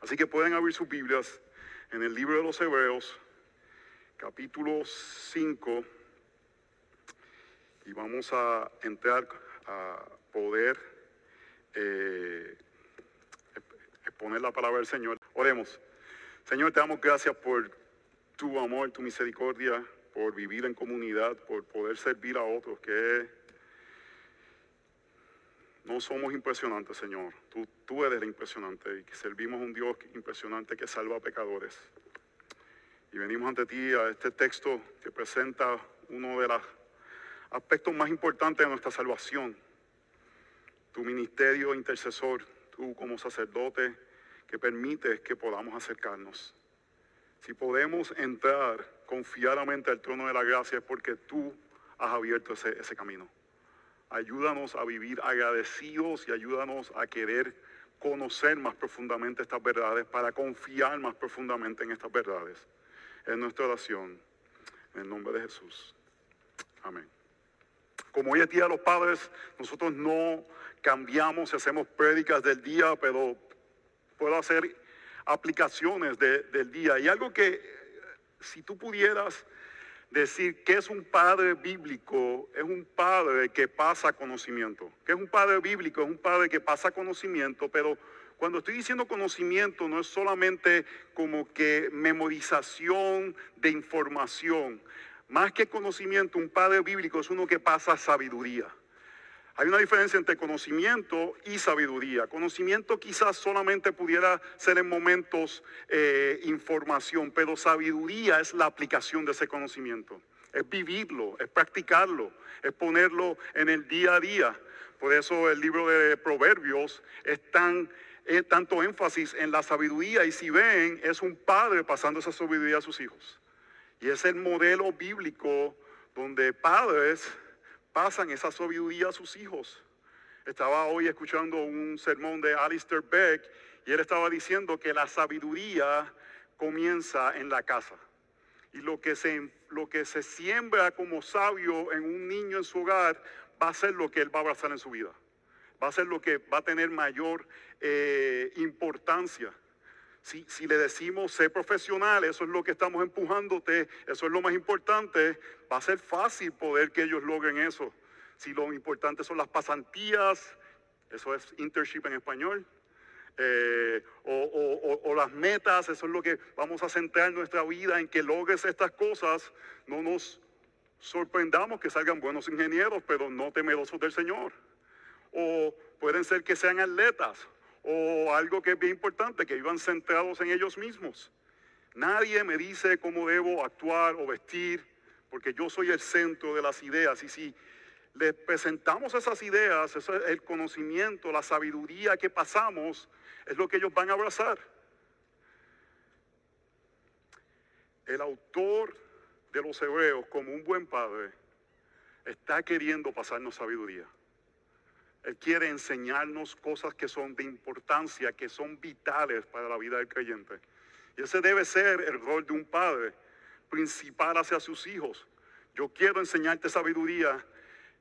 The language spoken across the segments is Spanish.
Así que pueden abrir sus Biblias en el libro de los Hebreos, capítulo 5, y vamos a entrar a poder eh, exponer la palabra del Señor. Oremos. Señor, te damos gracias por tu amor, tu misericordia, por vivir en comunidad, por poder servir a otros, que no somos impresionantes, Señor. Tú, tú eres impresionante y servimos a un Dios impresionante que salva a pecadores. Y venimos ante ti a este texto que presenta uno de los aspectos más importantes de nuestra salvación. Tu ministerio intercesor, tú como sacerdote que permites que podamos acercarnos. Si podemos entrar confiadamente al trono de la gracia es porque tú has abierto ese camino. Ayúdanos a vivir agradecidos y ayúdanos a querer conocer más profundamente estas verdades para confiar más profundamente en estas verdades. Es nuestra oración. En el nombre de Jesús. Amén. Como hoy es día de los padres, nosotros no cambiamos y hacemos prédicas del día, pero puedo hacer aplicaciones de- del día. Y algo que, si tú pudieras decir que es un padre bíblico, es un padre que pasa conocimiento. Que es un padre bíblico, es un padre que pasa conocimiento, pero cuando estoy diciendo conocimiento no es solamente como que memorización de información. Más que conocimiento, un padre bíblico es uno que pasa sabiduría. Hay una diferencia entre conocimiento y sabiduría. Conocimiento quizás solamente pudiera ser en momentos eh, información, pero sabiduría es la aplicación de ese conocimiento. Es vivirlo, es practicarlo, es ponerlo en el día a día. Por eso el libro de Proverbios es tan eh, tanto énfasis en la sabiduría y si ven es un padre pasando esa sabiduría a sus hijos. Y es el modelo bíblico donde padres pasan esa sabiduría a sus hijos. Estaba hoy escuchando un sermón de Alistair Beck y él estaba diciendo que la sabiduría comienza en la casa. Y lo que se, lo que se siembra como sabio en un niño en su hogar va a ser lo que él va a abrazar en su vida. Va a ser lo que va a tener mayor eh, importancia. Si, le decimos ser profesional, eso es lo que estamos empujándote, eso es lo más importante, va a ser fácil poder que ellos logren eso. Si lo importante son las pasantías, eso es internship en español, eh, o- o las metas, eso es lo que vamos a centrar nuestra vida en que logres estas cosas, no nos sorprendamos que salgan buenos ingenieros, pero no temerosos del Señor. O pueden ser que sean atletas, o algo que es bien importante, que vivan centrados en ellos mismos. Nadie me dice cómo debo actuar o vestir, porque yo soy el centro de las ideas. Y si les presentamos esas ideas, es el conocimiento, la sabiduría que pasamos, es lo que ellos van a abrazar. El autor de los hebreos, como un buen padre, está queriendo pasarnos sabiduría. Él quiere enseñarnos cosas que son de importancia, que son vitales para la vida del creyente. Y ese debe ser el rol de un padre principal hacia sus hijos. Yo quiero enseñarte sabiduría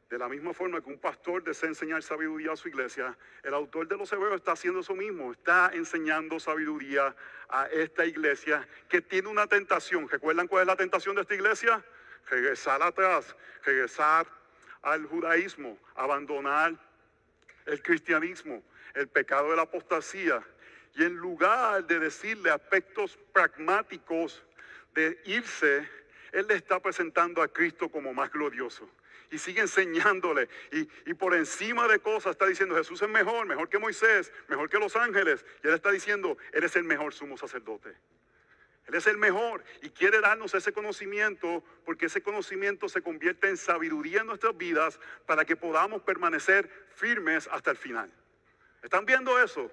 de la misma forma que un pastor desea enseñar sabiduría a su iglesia. El autor de los hebreos está haciendo eso mismo, está enseñando sabiduría a esta iglesia que tiene una tentación. ¿Recuerdan cuál es la tentación de esta iglesia? Regresar atrás, regresar al judaísmo, abandonar el cristianismo, el pecado de la apostasía. Y en lugar de decirle aspectos pragmáticos de irse, Él le está presentando a Cristo como más glorioso. Y sigue enseñándole. Y, y por encima de cosas está diciendo, Jesús es mejor, mejor que Moisés, mejor que los ángeles. Y Él está diciendo, Él es el mejor sumo sacerdote. Él es el mejor y quiere darnos ese conocimiento porque ese conocimiento se convierte en sabiduría en nuestras vidas para que podamos permanecer firmes hasta el final. ¿Están viendo eso?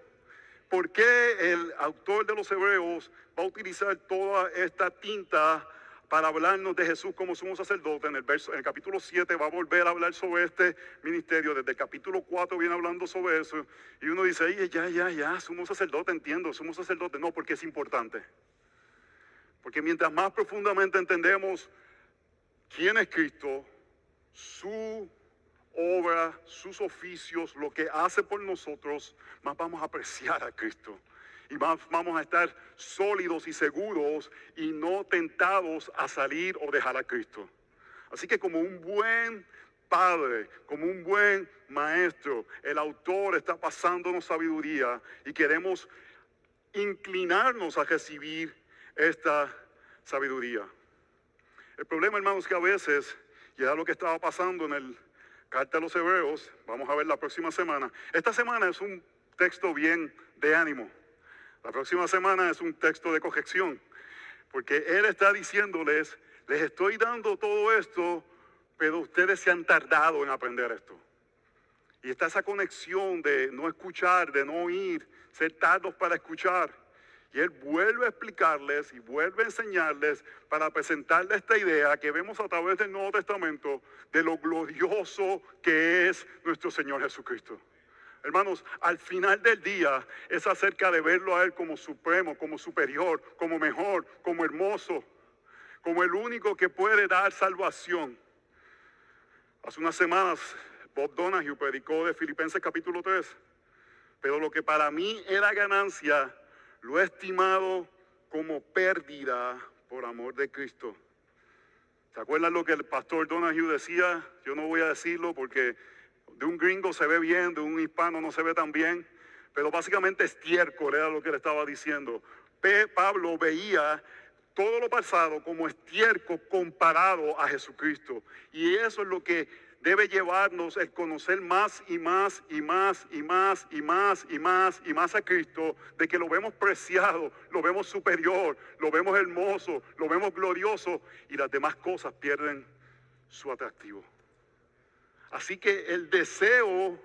¿Por qué el autor de los Hebreos va a utilizar toda esta tinta para hablarnos de Jesús como sumo sacerdote? En el, capítulo 7 va a volver a hablar sobre este ministerio. Desde el capítulo 4 viene hablando sobre eso. Y uno dice, "Ay, ya, ya, ya, sumo sacerdote, entiendo, sumo sacerdote. No, porque es importante. Porque mientras más profundamente entendemos quién es Cristo, su obra, sus oficios, lo que hace por nosotros, más vamos a apreciar a Cristo. Y más vamos a estar sólidos y seguros y no tentados a salir o dejar a Cristo. Así que como un buen padre, como un buen maestro, el autor está pasándonos sabiduría y queremos inclinarnos a recibir esta sabiduría. El problema, hermanos, que a veces, y era lo que estaba pasando en el carta de los Hebreos, vamos a ver la próxima semana. Esta semana es un texto bien de ánimo. La próxima semana es un texto de corrección, porque Él está diciéndoles, les estoy dando todo esto, pero ustedes se han tardado en aprender esto. Y está esa conexión de no escuchar, de no oír, ser tardos para escuchar. Y Él vuelve a explicarles y vuelve a enseñarles para presentarles esta idea que vemos a través del Nuevo Testamento de lo glorioso que es nuestro Señor Jesucristo. Hermanos, al final del día es acerca de verlo a Él como supremo, como superior, como mejor, como hermoso, como el único que puede dar salvación. Hace unas semanas Bob Donahue predicó de Filipenses capítulo 3, pero lo que para mí era ganancia, lo he estimado como pérdida por amor de Cristo. ¿Se acuerdan lo que el pastor Donahue decía? Yo no voy a decirlo porque de un gringo se ve bien, de un hispano no se ve tan bien, pero básicamente estiércol era lo que le estaba diciendo. Pablo veía todo lo pasado como estiércol comparado a Jesucristo. Y eso es lo que debe llevarnos el conocer más y más y más y más y más y más y más a Cristo, de que lo vemos preciado, lo vemos superior, lo vemos hermoso, lo vemos glorioso y las demás cosas pierden su atractivo. Así que el deseo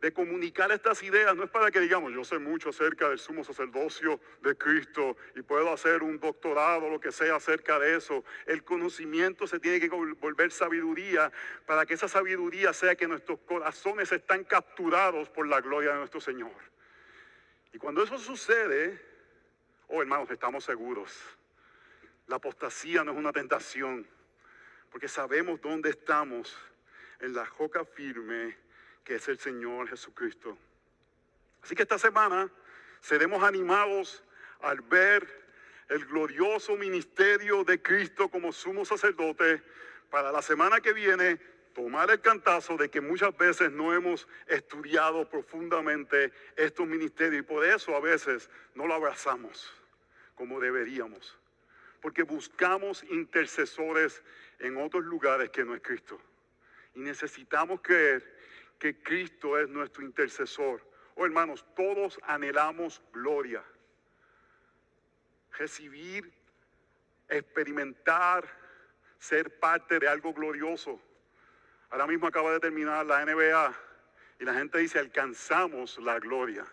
de comunicar estas ideas no es para que digamos, yo sé mucho acerca del sumo sacerdocio de Cristo y puedo hacer un doctorado, lo que sea acerca de eso. El conocimiento se tiene que volver sabiduría para que esa sabiduría sea que nuestros corazones están capturados por la gloria de nuestro Señor. Y cuando eso sucede, oh hermanos, estamos seguros. La apostasía no es una tentación, porque sabemos dónde estamos en la joca firme que es el Señor Jesucristo. Así que esta semana seremos animados al ver el glorioso ministerio de Cristo como sumo sacerdote para la semana que viene tomar el cantazo de que muchas veces no hemos estudiado profundamente estos ministerios y por eso a veces no lo abrazamos como deberíamos, porque buscamos intercesores en otros lugares que no es Cristo. Y necesitamos creer que Cristo es nuestro intercesor. Oh hermanos, todos anhelamos gloria. Recibir, experimentar, ser parte de algo glorioso. Ahora mismo acaba de terminar la NBA y la gente dice, alcanzamos la gloria.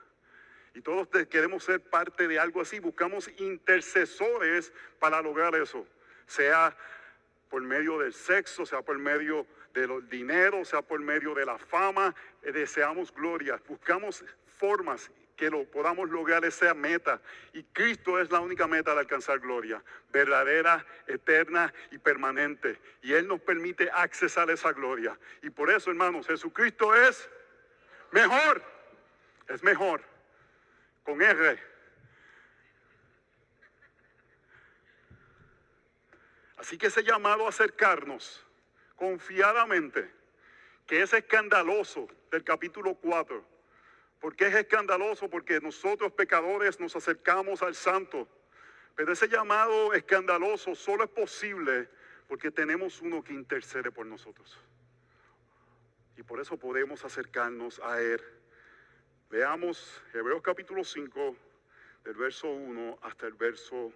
Y todos queremos ser parte de algo así. Buscamos intercesores para lograr eso. Sea por medio del sexo, sea por medio de los dinero, sea por medio de la fama, eh, deseamos gloria, buscamos formas que lo podamos lograr esa meta. Y Cristo es la única meta de alcanzar gloria, verdadera, eterna y permanente. Y Él nos permite accesar esa gloria. Y por eso, hermanos, Jesucristo es mejor, es mejor, con R. Así que ese llamado a acercarnos confiadamente, que es escandaloso del capítulo 4. ¿Por qué es escandaloso? Porque nosotros pecadores nos acercamos al santo. Pero ese llamado escandaloso solo es posible porque tenemos uno que intercede por nosotros. Y por eso podemos acercarnos a Él. Veamos Hebreos capítulo 5, del verso 1 hasta el verso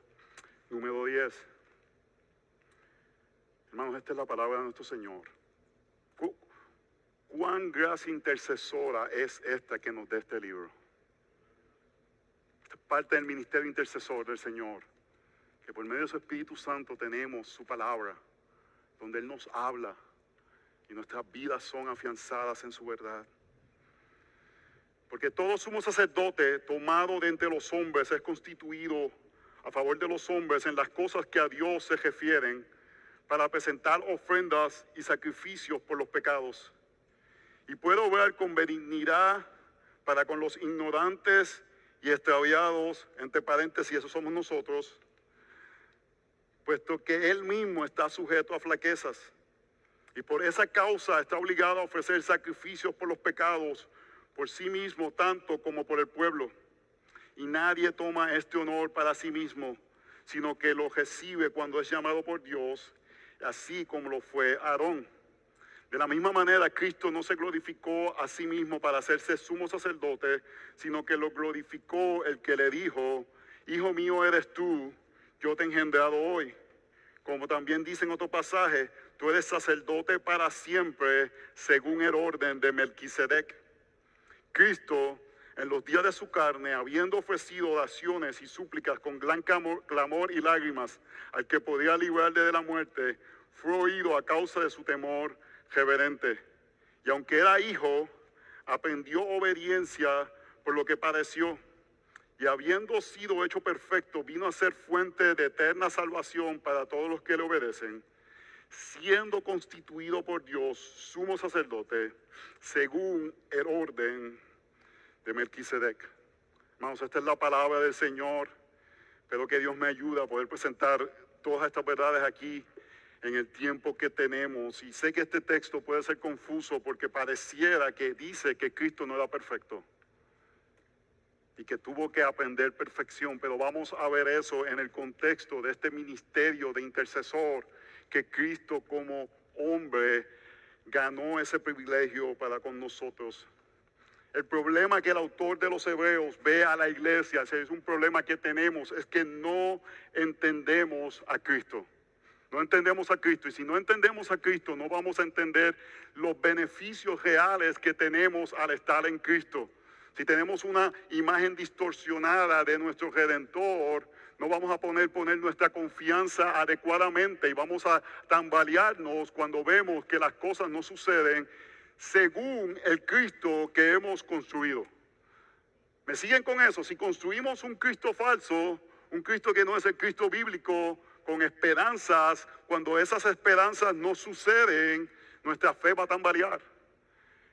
número 10. Hermanos, esta es la palabra de nuestro Señor. ¿Cuán gracia intercesora es esta que nos da este libro? Esta es parte del ministerio intercesor del Señor, que por medio de su Espíritu Santo tenemos su palabra, donde Él nos habla y nuestras vidas son afianzadas en su verdad. Porque todo sumo sacerdote tomado de entre los hombres es constituido a favor de los hombres en las cosas que a Dios se refieren para presentar ofrendas y sacrificios por los pecados. Y puedo ver con benignidad para con los ignorantes y y extraviados, entre paréntesis, eso somos nosotros, puesto que Él mismo está sujeto a flaquezas. Y por esa causa está obligado a ofrecer sacrificios por los pecados, por sí mismo, tanto como por el pueblo. Y nadie toma este honor para sí mismo, sino que lo recibe cuando es llamado por Dios, así como lo fue Aarón. De la misma manera, Cristo no se glorificó a sí mismo para hacerse sumo sacerdote, sino que lo glorificó el que le dijo, Hijo mío eres tú, yo te he engendrado hoy. Como también dice en otro pasaje, tú eres sacerdote para siempre, según el orden de Melquisedec. Cristo, en los días de su carne, habiendo ofrecido oraciones y súplicas con gran clamor, y lágrimas al que podía librarle de la muerte, fue oído a causa de su temor reverente. Y aunque era hijo, aprendió obediencia por lo que padeció. Y habiendo sido hecho perfecto, vino a ser fuente de eterna salvación para todos los que le obedecen, siendo constituido por Dios sumo sacerdote, según el orden de Melquisedec. Hermanos, esta es la palabra del Señor. Espero que Dios me ayude a poder presentar todas estas verdades aquí en el tiempo que tenemos. Y sé que este texto puede ser confuso porque pareciera que dice que Cristo no era perfecto y que tuvo que aprender perfección, pero vamos a ver eso en el contexto de este ministerio de intercesor que Cristo como hombre ganó ese privilegio para con nosotros. El problema que el autor de los Hebreos ve a la iglesia, es un problema que tenemos, es que no entendemos a Cristo. No entendemos a Cristo y si no entendemos a Cristo no vamos a entender los beneficios reales que tenemos al estar en Cristo. Si tenemos una imagen distorsionada de nuestro redentor, no vamos a poner, poner nuestra confianza adecuadamente y vamos a tambalearnos cuando vemos que las cosas no suceden según el Cristo que hemos construido. ¿Me siguen con eso? Si construimos un Cristo falso, un Cristo que no es el Cristo bíblico, con esperanzas, cuando esas esperanzas no suceden, nuestra fe va a tambalear.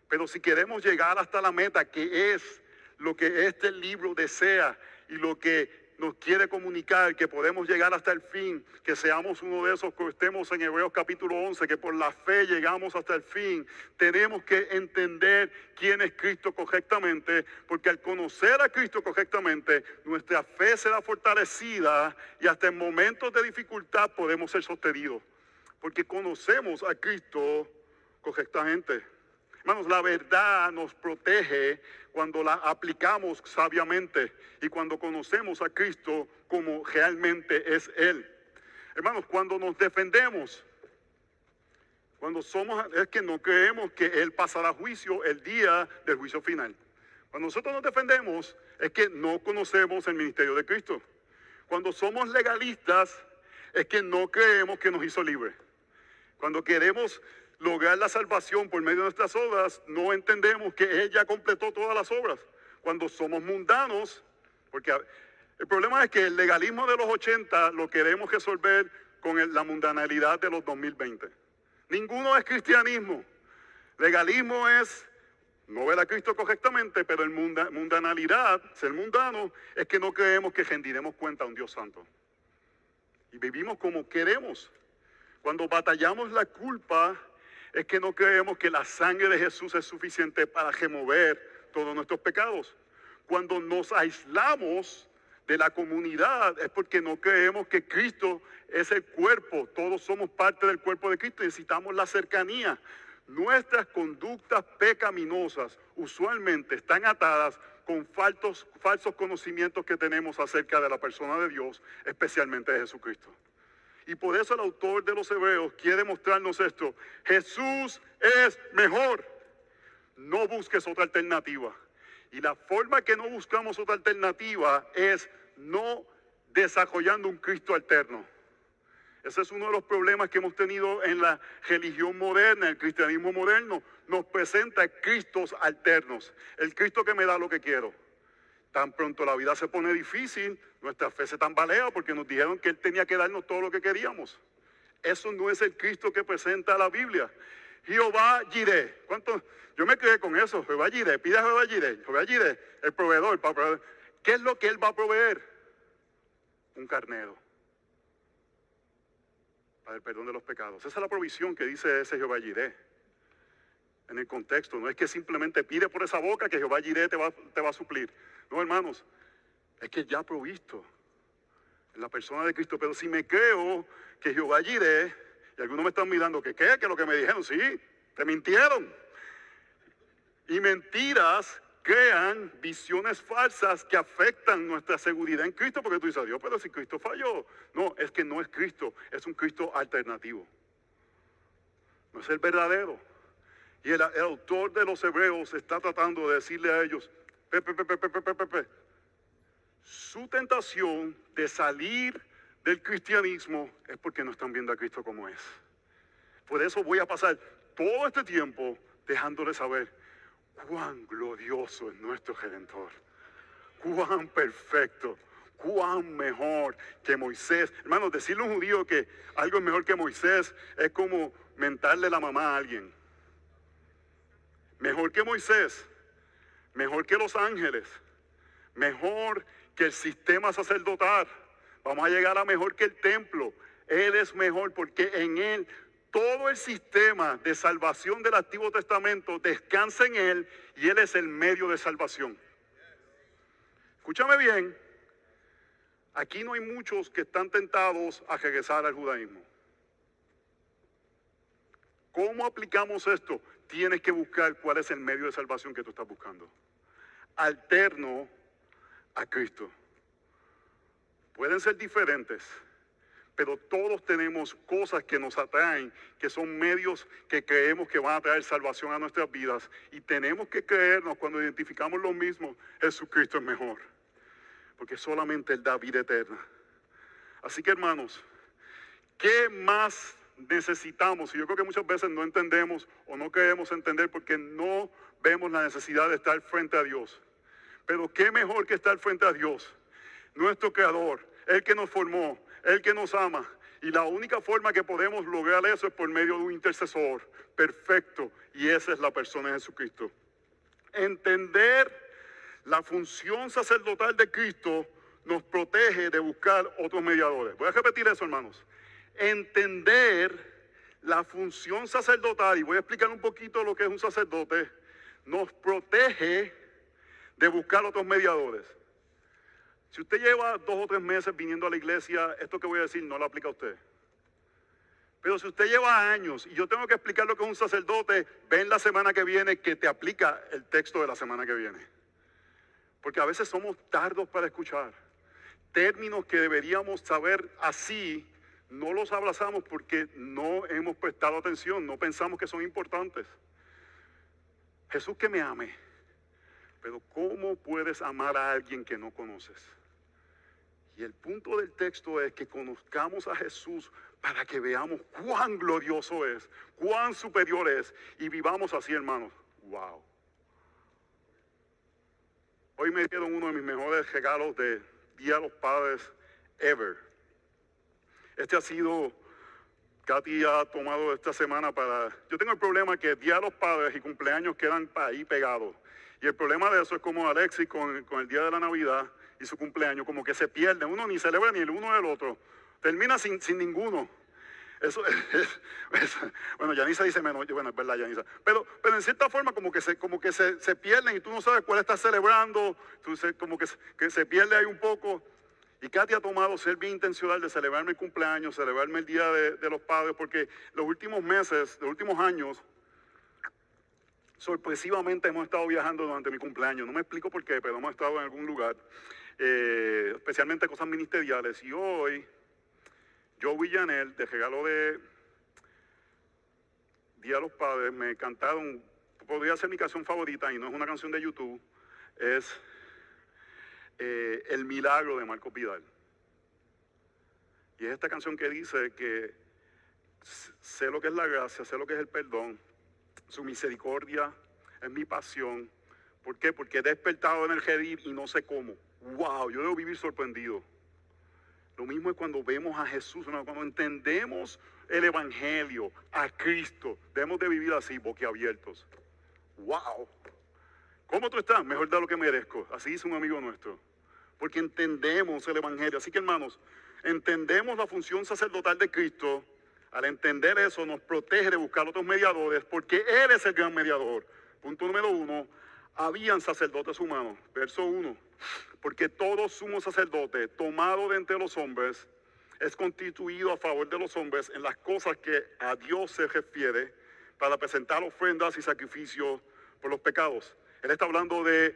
Pero si queremos llegar hasta la meta, que es lo que este libro desea y lo que nos quiere comunicar que podemos llegar hasta el fin, que seamos uno de esos que estemos en Hebreos capítulo 11, que por la fe llegamos hasta el fin. Tenemos que entender quién es Cristo correctamente, porque al conocer a Cristo correctamente, nuestra fe será fortalecida y hasta en momentos de dificultad podemos ser sostenidos, porque conocemos a Cristo correctamente. Hermanos, la verdad nos protege cuando la aplicamos sabiamente y cuando conocemos a Cristo como realmente es Él. Hermanos, cuando nos defendemos, cuando somos, es que no creemos que Él pasará juicio el día del juicio final. Cuando nosotros nos defendemos, es que no conocemos el ministerio de Cristo. Cuando somos legalistas, es que no creemos que nos hizo libre. Cuando queremos lograr la salvación por medio de nuestras obras, no entendemos que ella completó todas las obras. Cuando somos mundanos, porque el problema es que el legalismo de los 80 lo queremos resolver con la mundanalidad de los 2020. Ninguno es cristianismo. Legalismo es no ver a Cristo correctamente, pero el mundanalidad, ser mundano, es que no creemos que rendiremos cuenta a un Dios santo. Y vivimos como queremos. Cuando batallamos la culpa, es que no creemos que la sangre de Jesús es suficiente para remover todos nuestros pecados. Cuando nos aislamos de la comunidad es porque no creemos que Cristo es el cuerpo, todos somos parte del cuerpo de Cristo, necesitamos la cercanía. Nuestras conductas pecaminosas usualmente están atadas con falsos conocimientos que tenemos acerca de la persona de Dios, especialmente de Jesucristo. Y por eso el autor de los Hebreos quiere mostrarnos esto. Jesús es mejor. No busques otra alternativa. Y la forma que no buscamos otra alternativa es no desarrollando un Cristo alterno. Ese es uno de los problemas que hemos tenido en la religión moderna, el cristianismo moderno. Nos presenta Cristos alternos. El Cristo que me da lo que quiero. Tan pronto la vida se pone difícil, nuestra fe se tambalea porque nos dijeron que Él tenía que darnos todo lo que queríamos. Eso no es el Cristo que presenta la Biblia. Jehová Jireh. ¿Cuánto? Yo me quedé con eso. Jehová Jireh. Pide a Jehová Jireh. Jehová Jireh, el proveedor. ¿Qué es lo que Él va a proveer? Un carnero. Para el perdón de los pecados. Esa es la provisión que dice ese Jehová Jireh. En el contexto, no es que simplemente pide por esa boca que Jehová Jireh te va, te va a suplir. No, hermanos, es que ya provisto en la persona de Cristo. Pero si me creo que Jehová Jireh, y algunos me están mirando, que qué, que lo que me dijeron, sí, te mintieron. Y mentiras crean visiones falsas que afectan nuestra seguridad en Cristo, porque tú dices, Dios, pero si Cristo falló. No, es que no es Cristo, es un Cristo alternativo. No es el verdadero. Y el, autor de los hebreos está tratando de decirle a ellos, pepe, pepe, pepe, su tentación de salir del cristianismo es porque no están viendo a Cristo como es. Por eso voy a pasar todo este tiempo dejándole saber cuán glorioso es nuestro Redentor, cuán perfecto, cuán mejor que Moisés. Hermanos, decirle a un judío que algo es mejor que Moisés es como mentarle la mamá a alguien. Mejor que Moisés, mejor que los ángeles, mejor que el sistema sacerdotal. Vamos a llegar a mejor que el templo. Él es mejor porque en Él todo el sistema de salvación del Antiguo Testamento descansa en Él y Él es el medio de salvación. Escúchame bien, aquí no hay muchos que están tentados a regresar al judaísmo. ¿Cómo aplicamos esto? Tienes que buscar cuál es el medio de salvación que tú estás buscando. Alterno a Cristo. Pueden ser diferentes, pero todos tenemos cosas que nos atraen, que son medios que creemos que van a traer salvación a nuestras vidas. Y tenemos que creernos cuando identificamos lo mismo, Jesucristo es mejor, porque solamente Él da vida eterna. Así que hermanos, ¿qué más necesitamos? Y yo creo que muchas veces no entendemos o no queremos entender porque no vemos la necesidad de estar frente a Dios. Pero qué mejor que estar frente a Dios, nuestro Creador, el que nos formó, el que nos ama. Y la única forma que podemos lograr eso es por medio de un intercesor perfecto. Y esa es la persona de Jesucristo. Entender la función sacerdotal de Cristo nos protege de buscar otros mediadores. Voy a repetir eso, hermanos. Entender la función sacerdotal, y voy a explicar un poquito lo que es un sacerdote, nos protege de buscar otros mediadores. Si usted lleva dos o tres meses viniendo a la iglesia, esto que voy a decir no lo aplica a usted. Pero si usted lleva años y yo tengo que explicar lo que es un sacerdote, ven la semana que viene que te aplica el texto de la semana que viene. Porque a veces somos tardos para escuchar. Términos que deberíamos saber así, no los abrazamos porque no hemos prestado atención, no pensamos que son importantes. Jesús que me ame pero ¿cómo puedes amar a alguien que no conoces? Y el punto del texto es que conozcamos a Jesús para que veamos cuán glorioso es, cuán superior es y vivamos así, hermanos. Wow. Hoy me dieron uno de mis mejores regalos de Día de los Padres ever. Este ha sido, Katy ha tomado esta semana para... Yo tengo el problema que Día de los Padres y cumpleaños quedan ahí pegados. Y el problema de eso es como Alexis con, el día de la Navidad y su cumpleaños, como que se pierden. Uno ni celebra ni el uno del otro. Termina sin, sin ninguno. Eso es, bueno, Yanisa dice menos, bueno, es verdad, Yanisa. Pero, pero en cierta forma como que se, como que se, pierden y tú no sabes cuál estás celebrando, tú como que, que se pierde ahí un poco. Y Katy ha tomado ser bien intencional de celebrarme el cumpleaños, celebrarme el Día de, los Padres, porque los últimos meses, los últimos años, sorpresivamente hemos estado viajando durante mi cumpleaños. No me explico por qué, pero hemos estado en algún lugar, eh, especialmente cosas ministeriales. Y hoy, yo Villanel, de regalo de Día de los Padres, me cantaron, podría ser mi canción favorita y no es una canción de YouTube, es eh, El Milagro de Marco Vidal. Y es esta canción que dice que sé lo que es la gracia, sé lo que es el perdón, su misericordia es mi pasión. ¿Por qué? Porque he despertado en el Jedir y no sé cómo. ¡Wow! Yo debo vivir sorprendido. Lo mismo es cuando vemos a Jesús, cuando entendemos el Evangelio, a Cristo. Debemos de vivir así, boquiabiertos. ¡Wow! ¿Cómo tú estás? Mejor de lo que merezco. Así dice un amigo nuestro. porque entendemos el Evangelio. Así que hermanos, entendemos la función sacerdotal de Cristo. Al entender eso nos protege de buscar otros mediadores, porque Él es el gran mediador. Punto número uno, habían sacerdotes humanos. Verso uno, porque todo sumo sacerdote tomado de entre los hombres es constituido a favor de los hombres en las cosas que a Dios se refiere para presentar ofrendas y sacrificios por los pecados. Él está hablando de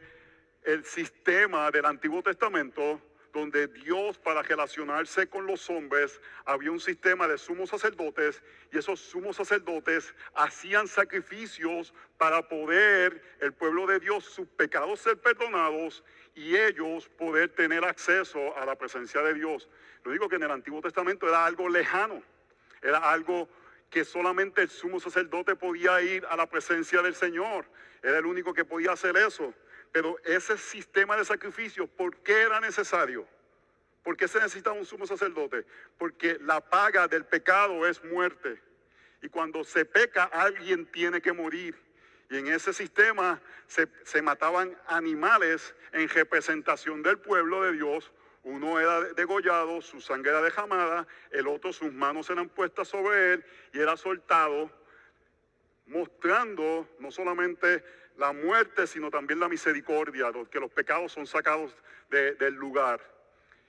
el sistema del Antiguo Testamento donde Dios para relacionarse con los hombres había un sistema de sumos sacerdotes y esos sumos sacerdotes hacían sacrificios para poder el pueblo de Dios sus pecados ser perdonados y ellos poder tener acceso a la presencia de Dios. Lo digo que en el Antiguo Testamento era algo lejano, era algo que solamente el sumo sacerdote podía ir a la presencia del Señor, era el único que podía hacer eso. Pero ese sistema de sacrificio, ¿por qué era necesario? ¿Por qué se necesitaba un sumo sacerdote? Porque la paga del pecado es muerte. Y cuando se peca, alguien tiene que morir. Y en ese sistema se, se, mataban animales en representación del pueblo de Dios. Uno era degollado, su sangre era dejamada, el otro sus manos eran puestas sobre él y era soltado, mostrando no solamente la muerte, sino también la misericordia, que los pecados son sacados del lugar.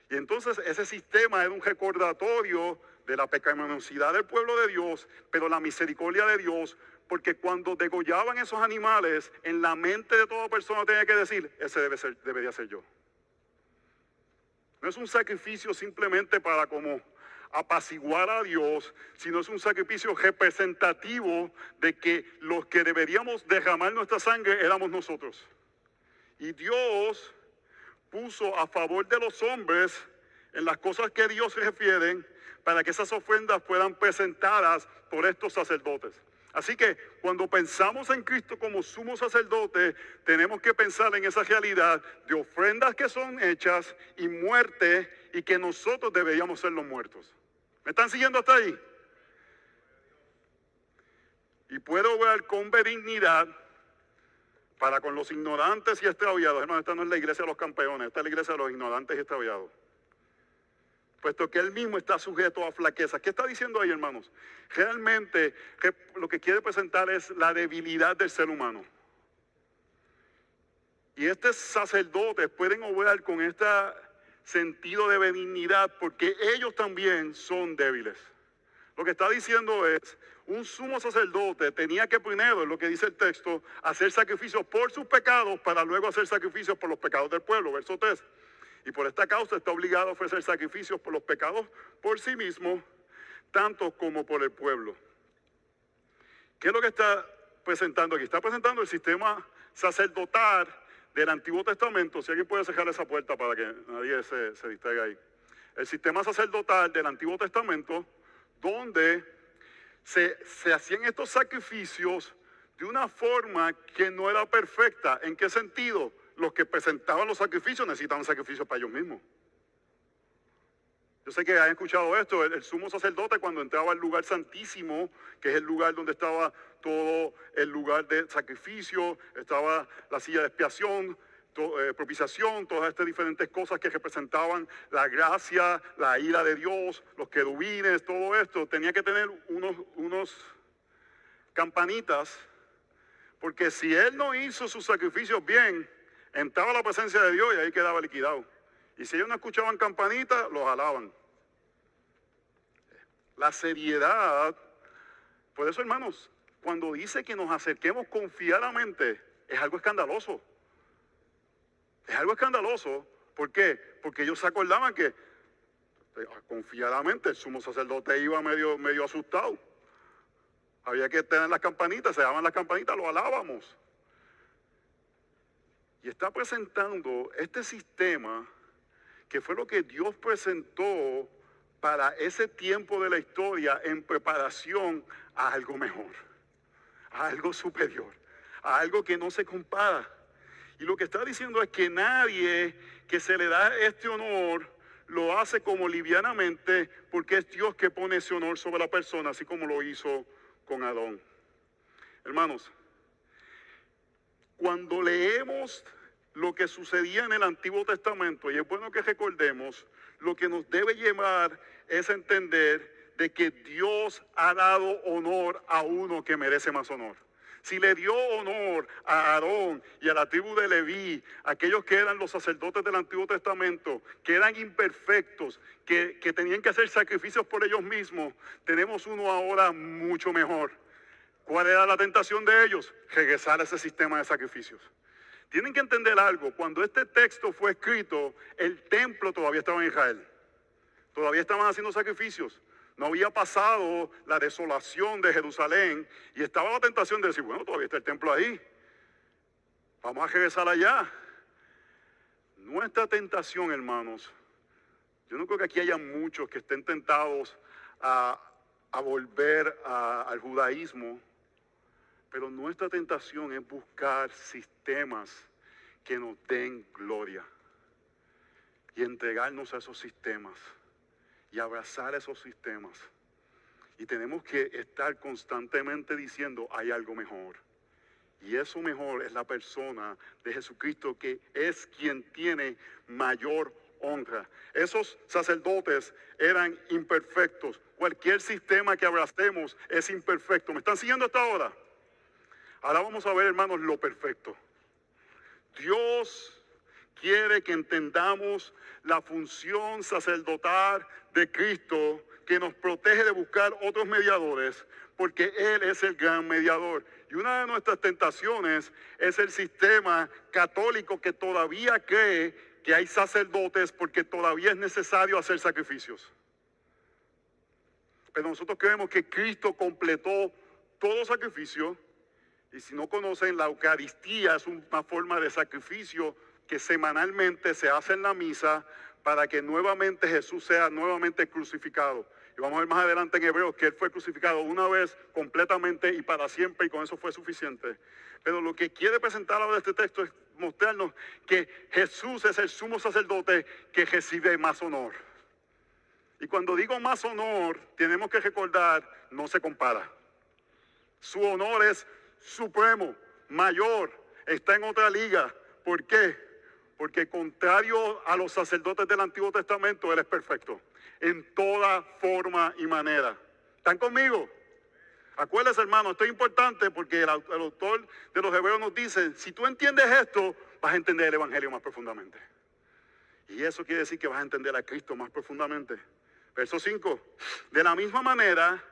Y entonces ese sistema era un recordatorio de la pecaminosidad del pueblo de Dios, pero la misericordia de Dios, porque cuando degollaban esos animales, en la mente de toda persona tenía que decir, ese debe ser, debería ser yo. No es un sacrificio simplemente para como apaciguar a Dios, sino es un sacrificio representativo de que los que deberíamos derramar nuestra sangre éramos nosotros. Y Dios puso a favor de los hombres en las cosas que Dios refieren para que esas ofrendas puedan presentadas por estos sacerdotes. Así que cuando pensamos en Cristo como sumo sacerdote, tenemos que pensar en esa realidad de ofrendas que son hechas y muerte y que nosotros deberíamos ser los muertos. ¿Me están siguiendo hasta ahí? Y puedo ver con benignidad para con los ignorantes y extraviados. Esta no es la iglesia de los campeones, esta es la iglesia de los ignorantes y extraviados. Puesto que él mismo está sujeto a flaqueza. ¿Qué está diciendo ahí, hermanos? Realmente lo que quiere presentar es la debilidad del ser humano. Y estos sacerdotes pueden obrar con este sentido de benignidad porque ellos también son débiles. Lo que está diciendo es, un sumo sacerdote tenía que primero, lo que dice el texto, hacer sacrificios por sus pecados para luego hacer sacrificios por los pecados del pueblo, verso 3. Y por esta causa está obligado a ofrecer sacrificios por los pecados por sí mismo, tanto como por el pueblo. ¿Qué es lo que está presentando aquí? Está presentando el sistema sacerdotal del Antiguo Testamento. Si alguien puede cerrar esa puerta para que nadie se, distraiga ahí. El sistema sacerdotal del Antiguo Testamento, donde se hacían estos sacrificios de una forma que no era perfecta. ¿En qué sentido? Los que presentaban los sacrificios necesitaban sacrificios para ellos mismos. Yo sé que han escuchado esto, el, sumo sacerdote cuando entraba al lugar santísimo, que es el lugar donde estaba todo el lugar de sacrificio, estaba la silla de expiación, eh, propiciación, todas estas diferentes cosas que representaban la gracia, la ira de Dios, los querubines, todo esto, tenía que tener unos, unos campanitas, porque si él no hizo sus sacrificios bien, entraba la presencia de Dios y ahí quedaba liquidado. Y si ellos no escuchaban campanitas, los alaban. La seriedad, por eso hermanos, cuando dice que nos acerquemos confiadamente, es algo escandaloso. Es algo escandaloso. ¿Por qué? Porque ellos se acordaban que eh, confiadamente el sumo sacerdote iba medio, medio asustado. Había que tener las campanitas, se daban las campanitas, lo alábamos. Y está presentando este sistema que fue lo que Dios presentó para ese tiempo de la historia en preparación a algo mejor, a algo superior, a algo que no se compara. Y lo que está diciendo es que nadie que se le da este honor lo hace como livianamente porque es Dios que pone ese honor sobre la persona, así como lo hizo con Adón. Hermanos, cuando leemos lo que sucedía en el Antiguo Testamento, y es bueno que recordemos, lo que nos debe llevar es entender de que Dios ha dado honor a uno que merece más honor. Si le dio honor a Aarón y a la tribu de Leví, aquellos que eran los sacerdotes del Antiguo Testamento, que eran imperfectos, que, que tenían que hacer sacrificios por ellos mismos, tenemos uno ahora mucho mejor. ¿Cuál era la tentación de ellos? Regresar a ese sistema de sacrificios. Tienen que entender algo, cuando este texto fue escrito, el templo todavía estaba en Israel. Todavía estaban haciendo sacrificios. No había pasado la desolación de Jerusalén y estaba la tentación de decir, bueno, todavía está el templo ahí. Vamos a regresar allá. Nuestra tentación, hermanos, yo no creo que aquí haya muchos que estén tentados a, volver al judaísmo pero nuestra tentación es buscar sistemas que nos den gloria y entregarnos a esos sistemas y abrazar esos sistemas. Y tenemos que estar constantemente diciendo, hay algo mejor. Y eso mejor es la persona de Jesucristo que es quien tiene mayor honra. Esos sacerdotes eran imperfectos. Cualquier sistema que abracemos es imperfecto. ¿Me están siguiendo hasta ahora? Ahora vamos a ver, hermanos, lo perfecto. Dios quiere que entendamos la función sacerdotal de Cristo que nos protege de buscar otros mediadores, porque Él es el gran mediador. Y una de nuestras tentaciones es el sistema católico que todavía cree que hay sacerdotes porque todavía es necesario hacer sacrificios. Pero nosotros creemos que Cristo completó todo sacrificio y si no conocen, la Eucaristía es una forma de sacrificio que semanalmente se hace en la misa para que nuevamente Jesús sea nuevamente crucificado. Y vamos a ver más adelante en Hebreos que Él fue crucificado una vez completamente y para siempre y con eso fue suficiente. Pero lo que quiere presentar ahora este texto es mostrarnos que Jesús es el sumo sacerdote que recibe más honor. Y cuando digo más honor, tenemos que recordar, no se compara. Su honor es supremo, mayor, está en otra liga. ¿Por qué? Porque contrario a los sacerdotes del Antiguo Testamento, Él es perfecto. En toda forma y manera. ¿Están conmigo? Acuérdense, hermano, esto es importante porque el, autor de los Hebreos nos dice, si tú entiendes esto, vas a entender el Evangelio más profundamente. Y eso quiere decir que vas a entender a Cristo más profundamente. Verso 5. De la misma manera,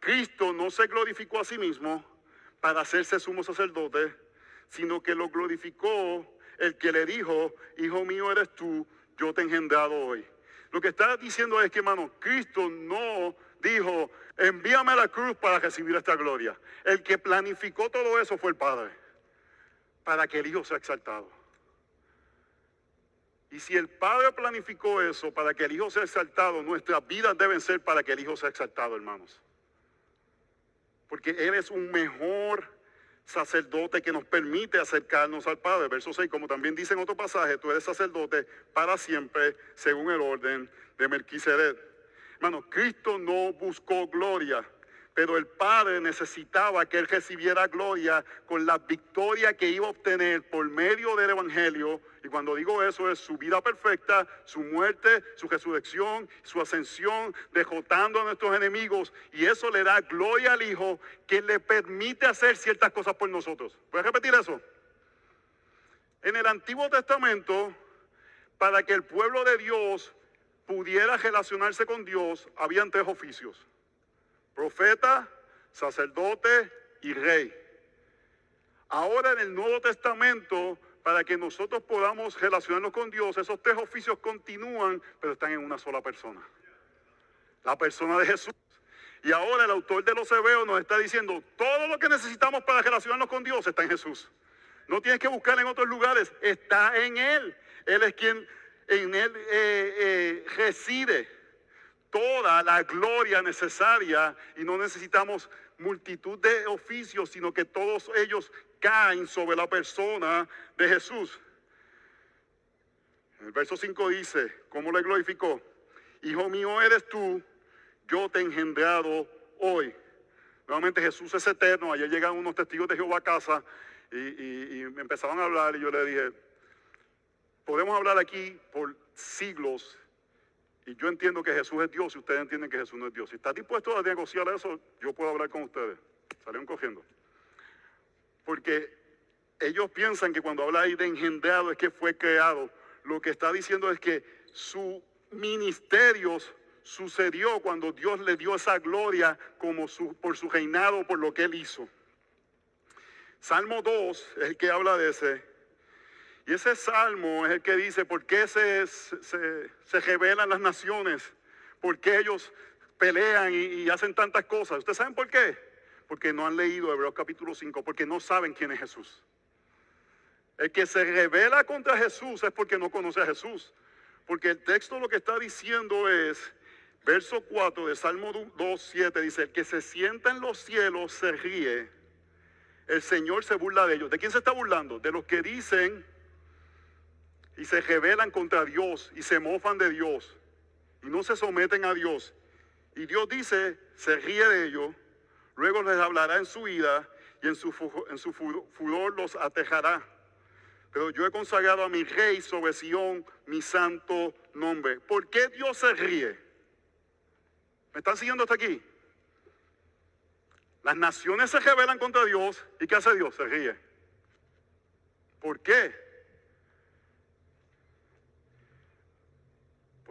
Cristo no se glorificó a sí mismo, para hacerse sumo sacerdote, sino que lo glorificó el que le dijo, hijo mío eres tú, yo te he engendrado hoy. Lo que está diciendo es que, hermano, Cristo no dijo, envíame a la cruz para recibir esta gloria. El que planificó todo eso fue el Padre, para que el Hijo sea exaltado. Y si el Padre planificó eso para que el Hijo sea exaltado, nuestras vidas deben ser para que el Hijo sea exaltado, hermanos porque Él es un mejor sacerdote que nos permite acercarnos al Padre. Verso 6, como también dice en otro pasaje, tú eres sacerdote para siempre según el orden de Melquisedec. Hermano, Cristo no buscó gloria, pero el Padre necesitaba que Él recibiera gloria con la victoria que iba a obtener por medio del Evangelio. Y cuando digo eso es su vida perfecta, su muerte, su resurrección, su ascensión, derrotando a nuestros enemigos. Y eso le da gloria al Hijo que le permite hacer ciertas cosas por nosotros. ¿Puedes repetir eso? En el Antiguo Testamento, para que el pueblo de Dios pudiera relacionarse con Dios, habían tres oficios profeta, sacerdote y rey. Ahora en el Nuevo Testamento, para que nosotros podamos relacionarnos con Dios, esos tres oficios continúan, pero están en una sola persona. La persona de Jesús. Y ahora el autor de los Hebreos nos está diciendo, todo lo que necesitamos para relacionarnos con Dios está en Jesús. No tienes que buscar en otros lugares, está en Él. Él es quien en Él eh, eh, reside toda la gloria necesaria y no necesitamos multitud de oficios, sino que todos ellos caen sobre la persona de Jesús. el verso 5 dice, ¿cómo le glorificó? Hijo mío eres tú, yo te he engendrado hoy. Nuevamente Jesús es eterno. Ayer llegaron unos testigos de Jehová a casa y, y, me empezaban a hablar y yo le dije, podemos hablar aquí por siglos y yo entiendo que Jesús es Dios y ustedes entienden que Jesús no es Dios. Si está dispuesto a negociar eso, yo puedo hablar con ustedes. Salieron cogiendo. Porque ellos piensan que cuando habla ahí de engendrado es que fue creado. Lo que está diciendo es que su ministerio sucedió cuando Dios le dio esa gloria como su, por su reinado, por lo que él hizo. Salmo 2 es el que habla de ese. Y ese salmo es el que dice por qué se, se, se rebelan las naciones, por qué ellos pelean y, y, hacen tantas cosas. ¿Ustedes saben por qué? Porque no han leído Hebreos capítulo 5, porque no saben quién es Jesús. El que se revela contra Jesús es porque no conoce a Jesús. Porque el texto lo que está diciendo es, verso 4 de Salmo 2, 7, dice, el que se sienta en los cielos se ríe, el Señor se burla de ellos. ¿De quién se está burlando? De los que dicen y se rebelan contra Dios y se mofan de Dios y no se someten a Dios. Y Dios dice, se ríe de ellos, luego les hablará en su vida y en su, en su furor los atejará. Pero yo he consagrado a mi rey sobre Sión mi santo nombre. ¿Por qué Dios se ríe? ¿Me están siguiendo hasta aquí? Las naciones se rebelan contra Dios y ¿qué hace Dios? Se ríe. ¿Por qué?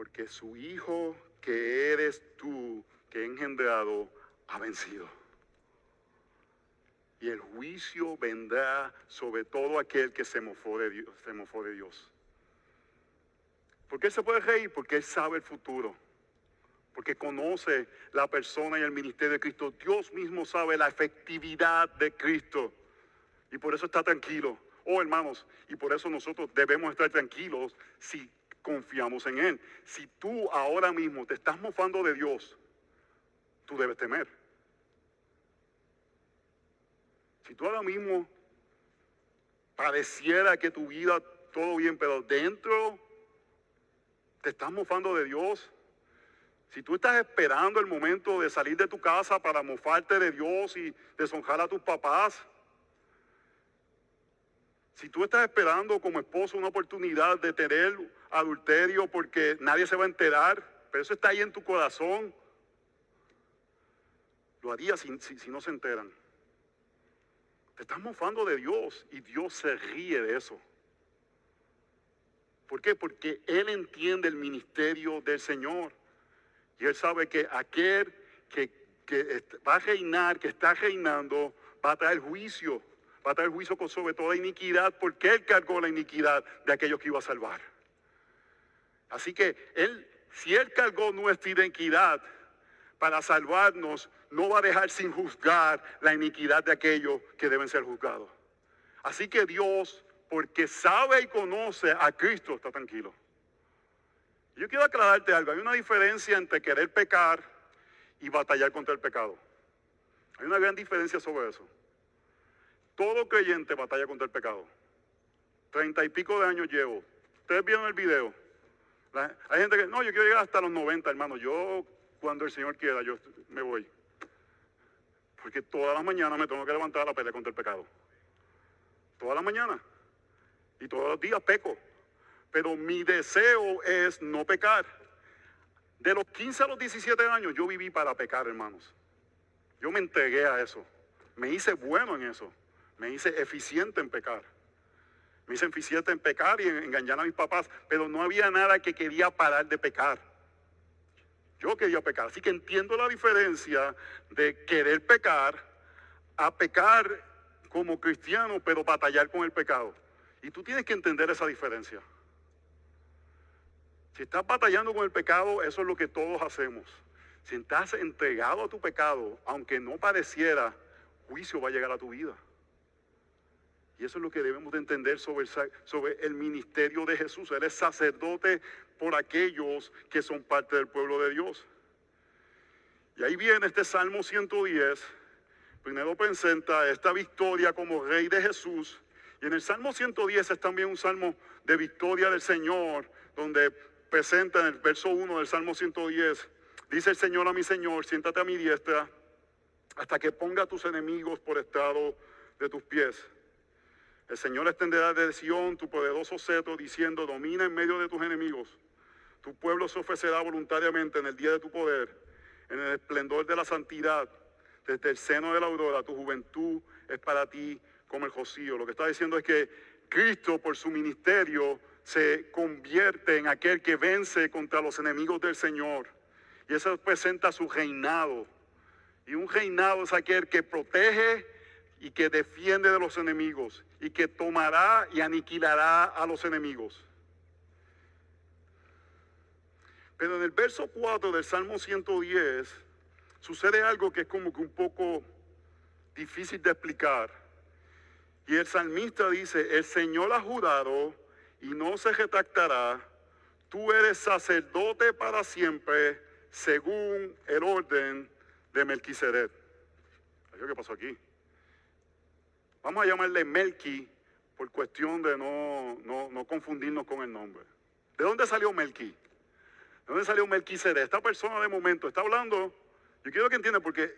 Porque su hijo que eres tú, que he engendrado, ha vencido. Y el juicio vendrá sobre todo aquel que se mofó de Dios. ¿Por qué se puede reír? Porque él sabe el futuro porque conoce la persona y el ministerio de Cristo. Dios mismo sabe la efectividad de Cristo y por eso está tranquilo. Oh hermanos, y por eso nosotros debemos estar tranquilos si confiamos en Él. Si tú ahora mismo te estás mofando de Dios, tú debes temer. Si tú ahora mismo pareciera que tu vida todo bien, pero dentro te estás mofando de Dios, si tú estás esperando el momento de salir de tu casa para mofarte de Dios y deshonrar a tus papás, si tú estás esperando como esposo una oportunidad de tener adulterio porque nadie se va a enterar, pero eso está ahí en tu corazón, lo harías si, no se enteran. Te estás mofando de Dios y Dios se ríe de eso. ¿Por qué? Porque Él entiende el ministerio del Señor. Y él sabe que aquel que, va a reinar, que está reinando, va a traer juicio, va a traer juicio sobre toda iniquidad, porque él cargó la iniquidad de aquellos que iba a salvar. Así que él, si él cargó nuestra iniquidad para salvarnos, no va a dejar sin juzgar la iniquidad de aquellos que deben ser juzgados. Así que Dios, porque sabe y conoce a Cristo, está tranquilo. Yo quiero aclararte algo. Hay una diferencia entre querer pecar y batallar contra el pecado. Hay una gran diferencia sobre eso. Todo creyente batalla contra el pecado. Treinta y pico de años llevo. Ustedes vieron el video. Hay gente que, no, yo quiero llegar hasta los 90, hermano. Yo, cuando el Señor quiera, yo me voy. Porque todas las mañanas me tengo que levantar a la pelea contra el pecado. Todas las mañanas. Y todos los días peco pero mi deseo es no pecar. De los 15 a los 17 años yo viví para pecar, hermanos. Yo me entregué a eso. Me hice bueno en eso. Me hice eficiente en pecar. Me hice eficiente en pecar y en engañar a mis papás, pero no había nada que quería parar de pecar. Yo quería pecar. Así que entiendo la diferencia de querer pecar a pecar como cristiano, pero batallar con el pecado. Y tú tienes que entender esa diferencia. Si estás batallando con el pecado, eso es lo que todos hacemos. Si estás entregado a tu pecado, aunque no pareciera, juicio va a llegar a tu vida. Y eso es lo que debemos de entender sobre, sobre el ministerio de Jesús. Él es sacerdote por aquellos que son parte del pueblo de Dios. Y ahí viene este Salmo 110. Primero presenta esta victoria como rey de Jesús. Y en el Salmo 110 es también un salmo de victoria del Señor, donde presenta en el verso 1 del Salmo 110. Dice el Señor a mi Señor, siéntate a mi diestra hasta que ponga a tus enemigos por estado de tus pies. El Señor extenderá de Sión tu poderoso cetro, diciendo, domina en medio de tus enemigos. Tu pueblo se ofrecerá voluntariamente en el día de tu poder, en el esplendor de la santidad, desde el seno de la aurora. Tu juventud es para ti como el jocío. Lo que está diciendo es que Cristo, por su ministerio, se convierte en aquel que vence contra los enemigos del Señor. Y eso presenta su reinado. Y un reinado es aquel que protege y que defiende de los enemigos y que tomará y aniquilará a los enemigos. Pero en el verso 4 del Salmo 110 sucede algo que es como que un poco difícil de explicar. Y el salmista dice, el Señor ha jurado y no se retractará, tú eres sacerdote para siempre según el orden de Melquisedec. ¿Qué pasó aquí? Vamos a llamarle Melqui por cuestión de no, no, confundirnos con el nombre. ¿De dónde salió Melqui? ¿De dónde salió Melquisedec? Esta persona de momento está hablando, yo quiero que entienda porque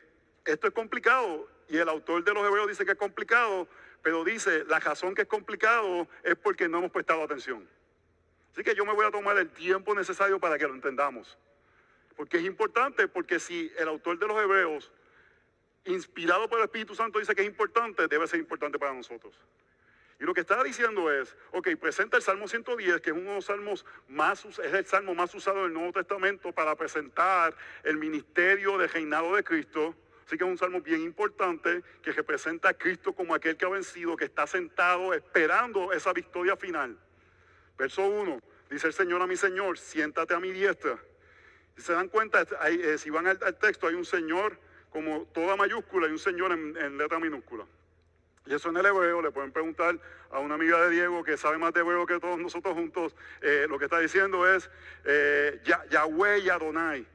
esto es complicado y el autor de los hebreos dice que es complicado, pero dice la razón que es complicado es porque no hemos prestado atención. Así que yo me voy a tomar el tiempo necesario para que lo entendamos. Porque es importante, porque si el autor de los Hebreos, inspirado por el Espíritu Santo, dice que es importante, debe ser importante para nosotros. Y lo que está diciendo es, ok, presenta el Salmo 110, que es uno de los salmos más, es el salmo más usado en el Nuevo Testamento para presentar el ministerio de reinado de Cristo. Así que es un salmo bien importante que representa a Cristo como aquel que ha vencido, que está sentado esperando esa victoria final. Verso 1, dice el Señor a mi Señor, siéntate a mi diestra si se dan cuenta, eh, si van al, texto, hay un Señor como toda mayúscula y un Señor en, letra minúscula. Y eso en el hebreo, le pueden preguntar a una amiga de Diego que sabe más de hebreo que todos nosotros juntos, eh, lo que está diciendo es eh, Yahweh y Adonai.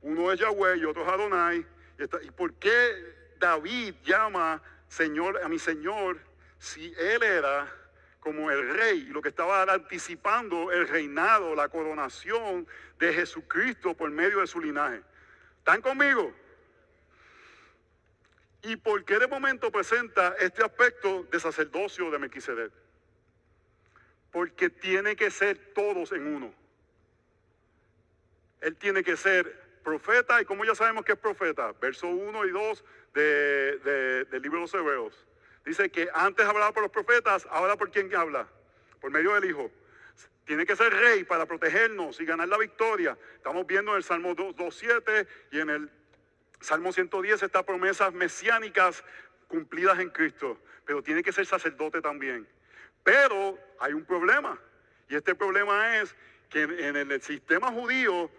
Uno es Yahweh y otro es Adonai. Y, ¿Y por qué David llama Señor a mi Señor si él era como el rey lo que estaba anticipando el reinado, la coronación de Jesucristo por medio de su linaje. ¿Están conmigo? ¿Y por qué de momento presenta este aspecto de sacerdocio de Melquisedec? Porque tiene que ser todos en uno. Él tiene que ser profeta, y como ya sabemos que es profeta, verso 1 y 2 del libro de los Hebreos. Dice que antes hablaba por los profetas, ahora por quién habla? Por medio del Hijo. Tiene que ser rey para protegernos y ganar la victoria. Estamos viendo en el Salmo 2.7 y en el Salmo 110 estas promesas mesiánicas cumplidas en Cristo. Pero tiene que ser sacerdote también. Pero hay un problema. Y este problema es que en el sistema judío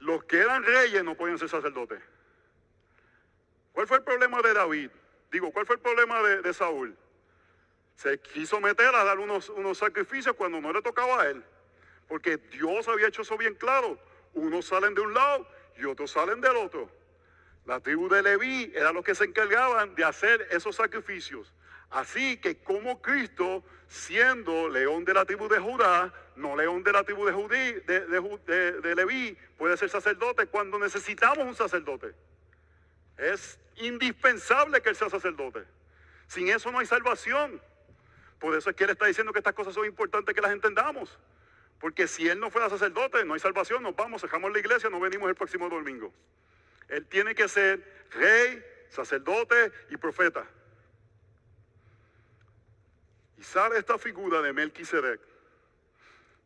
los que eran reyes no podían ser sacerdotes. ¿Cuál fue el problema de David? Digo, ¿cuál fue el problema de, Saúl? Se quiso meter a dar unos, unos sacrificios cuando no le tocaba a él. Porque Dios había hecho eso bien claro. Unos salen de un lado y otros salen del otro. La tribu de Leví era los que se encargaban de hacer esos sacrificios. Así que como Cristo, siendo león de la tribu de Judá, no león de la tribu de, Judí, de, de Leví, puede ser sacerdote cuando necesitamos un sacerdote. Es indispensable que él sea sacerdote. Sin eso no hay salvación. Por eso es que él está diciendo que estas cosas son importantes que las entendamos. Porque si él no fuera sacerdote, no hay salvación, nos vamos, dejamos la iglesia, no venimos el próximo domingo. Él tiene que ser rey, sacerdote y profeta. Y sale esta figura de Melquisedec,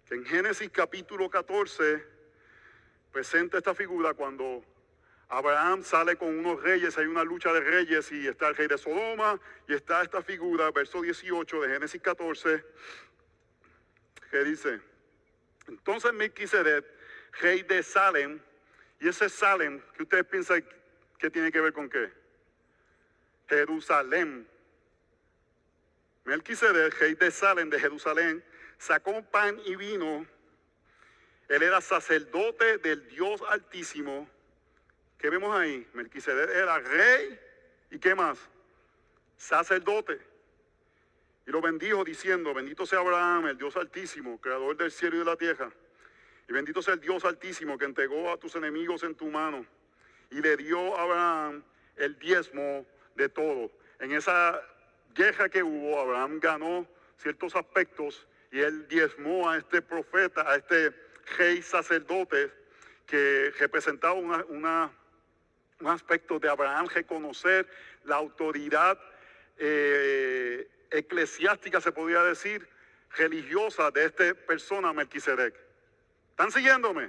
que en Génesis capítulo 14 presenta esta figura cuando Abraham sale con unos reyes, hay una lucha de reyes y está el rey de Sodoma y está esta figura, verso 18 de Génesis 14, que dice, entonces Melquisedec, rey de Salem, y ese Salem, que ustedes piensan que tiene que ver con qué? Jerusalén. Melquisedec, rey de Salem, de Jerusalén, sacó pan y vino. Él era sacerdote del Dios Altísimo ¿Qué vemos ahí? Melquisedec era rey y qué más? Sacerdote. Y lo bendijo diciendo, bendito sea Abraham, el Dios altísimo, creador del cielo y de la tierra. Y bendito sea el Dios altísimo que entregó a tus enemigos en tu mano. Y le dio a Abraham el diezmo de todo. En esa guerra que hubo, Abraham ganó ciertos aspectos y él diezmó a este profeta, a este rey sacerdote que representaba un aspecto de Abraham reconocer la autoridad eh, eclesiástica, se podría decir, religiosa de esta persona, Melquisedec. ¿Están siguiéndome?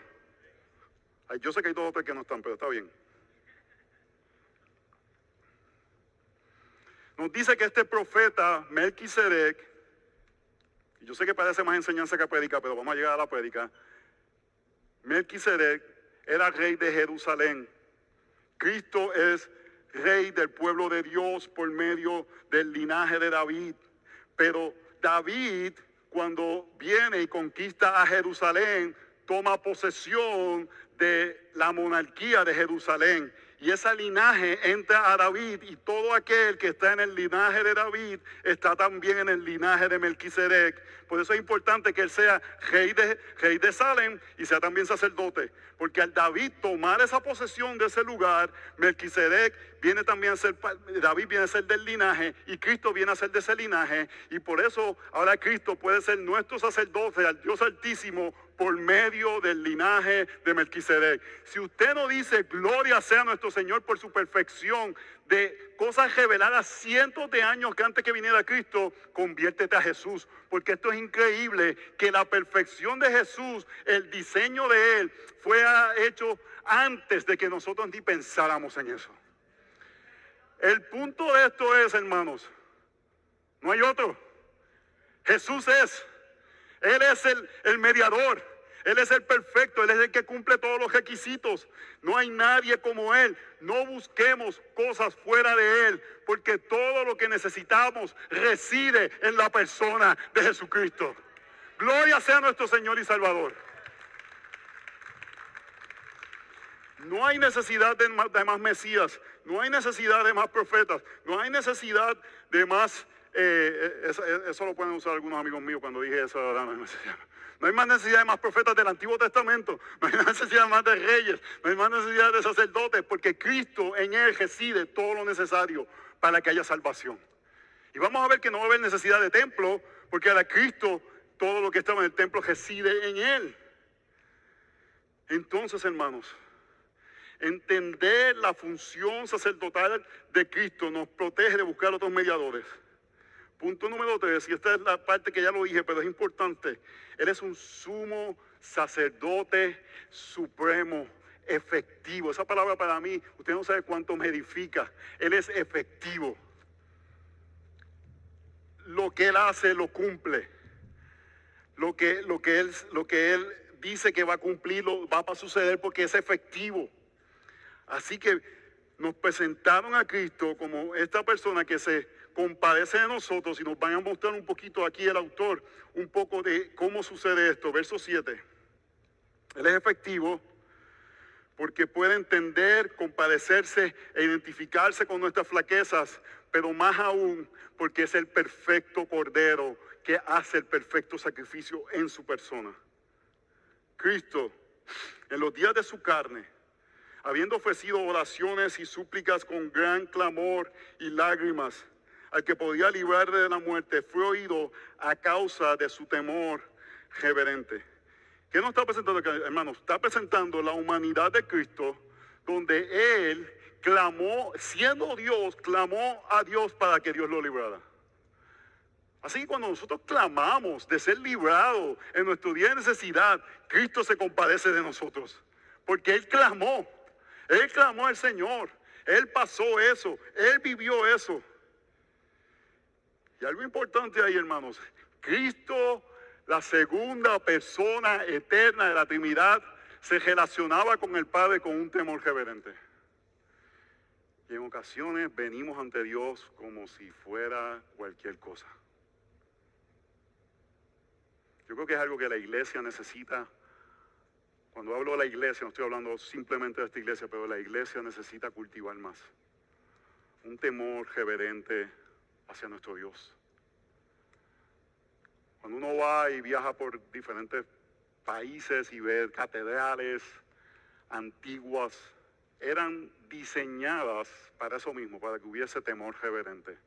yo sé que hay dos otros que no están, pero está bien. Nos dice que este profeta, Melquisedec, y yo sé que parece más enseñanza que predica, pero vamos a llegar a la prédica. Melquisedec era rey de Jerusalén. Cristo es rey del pueblo de Dios por medio del linaje de David. Pero David, cuando viene y conquista a Jerusalén, toma posesión de la monarquía de Jerusalén. Y ese linaje entra a David y todo aquel que está en el linaje de David está también en el linaje de Melquisedec. Por eso es importante que él sea rey de, de Salem y sea también sacerdote. Porque al David tomar esa posesión de ese lugar, Melquisedec viene también a ser, David viene a ser del linaje y Cristo viene a ser de ese linaje. Y por eso ahora Cristo puede ser nuestro sacerdote al Dios Altísimo por medio del linaje de Melquisedec. Si usted no dice gloria sea nuestro Señor por su perfección de cosas reveladas cientos de años que antes que viniera Cristo, conviértete a Jesús. Porque esto es increíble, que la perfección de Jesús, el diseño de Él, fue hecho antes de que nosotros ni pensáramos en eso. El punto de esto es, hermanos, no hay otro. Jesús es. Él es el, el mediador. Él es el perfecto, Él es el que cumple todos los requisitos. No hay nadie como Él. No busquemos cosas fuera de Él, porque todo lo que necesitamos reside en la persona de Jesucristo. Gloria sea nuestro Señor y Salvador. No hay necesidad de más, Mesías, no hay necesidad de más profetas, no hay necesidad de más... Eh, eh, eso, lo pueden usar algunos amigos míos cuando dije eso. No hay más necesidad de más profetas del Antiguo Testamento. No hay más necesidad más de reyes. No hay más necesidad de sacerdotes. Porque Cristo en Él reside todo lo necesario para que haya salvación. Y vamos a ver que no va a haber necesidad de templo. Porque a Cristo todo lo que estaba en el templo reside en Él. Entonces, hermanos, entender la función sacerdotal de Cristo nos protege de buscar otros mediadores. Punto número tres, y esta es la parte que ya lo dije, pero es importante. Él es un sumo sacerdote supremo, efectivo. Esa palabra para mí, usted no sabe cuánto me edifica. Él es efectivo. Lo que él hace lo cumple. Lo que, lo que, él, lo que él dice que va a cumplir lo, va a suceder porque es efectivo. Así que nos presentaron a Cristo como esta persona que se compadece de nosotros y nos van a mostrar un poquito aquí el autor, un poco de cómo sucede esto. Verso 7. Él es efectivo porque puede entender, compadecerse e identificarse con nuestras flaquezas, pero más aún porque es el perfecto cordero que hace el perfecto sacrificio en su persona. Cristo, en los días de su carne, habiendo ofrecido oraciones y súplicas con gran clamor y lágrimas, al que podía librar de la muerte, fue oído a causa de su temor reverente. ¿Qué nos está presentando, hermanos? Está presentando la humanidad de Cristo, donde Él clamó, siendo Dios, clamó a Dios para que Dios lo librara. Así que cuando nosotros clamamos de ser librados en nuestro día de necesidad, Cristo se compadece de nosotros. Porque Él clamó, Él clamó al Señor, Él pasó eso, Él vivió eso. Y algo importante ahí, hermanos, Cristo, la segunda persona eterna de la Trinidad, se relacionaba con el Padre con un temor reverente. Y en ocasiones venimos ante Dios como si fuera cualquier cosa. Yo creo que es algo que la iglesia necesita. Cuando hablo de la iglesia, no estoy hablando simplemente de esta iglesia, pero la iglesia necesita cultivar más. Un temor reverente hacia nuestro Dios. Cuando uno va y viaja por diferentes países y ve catedrales antiguas, eran diseñadas para eso mismo, para que hubiese temor reverente.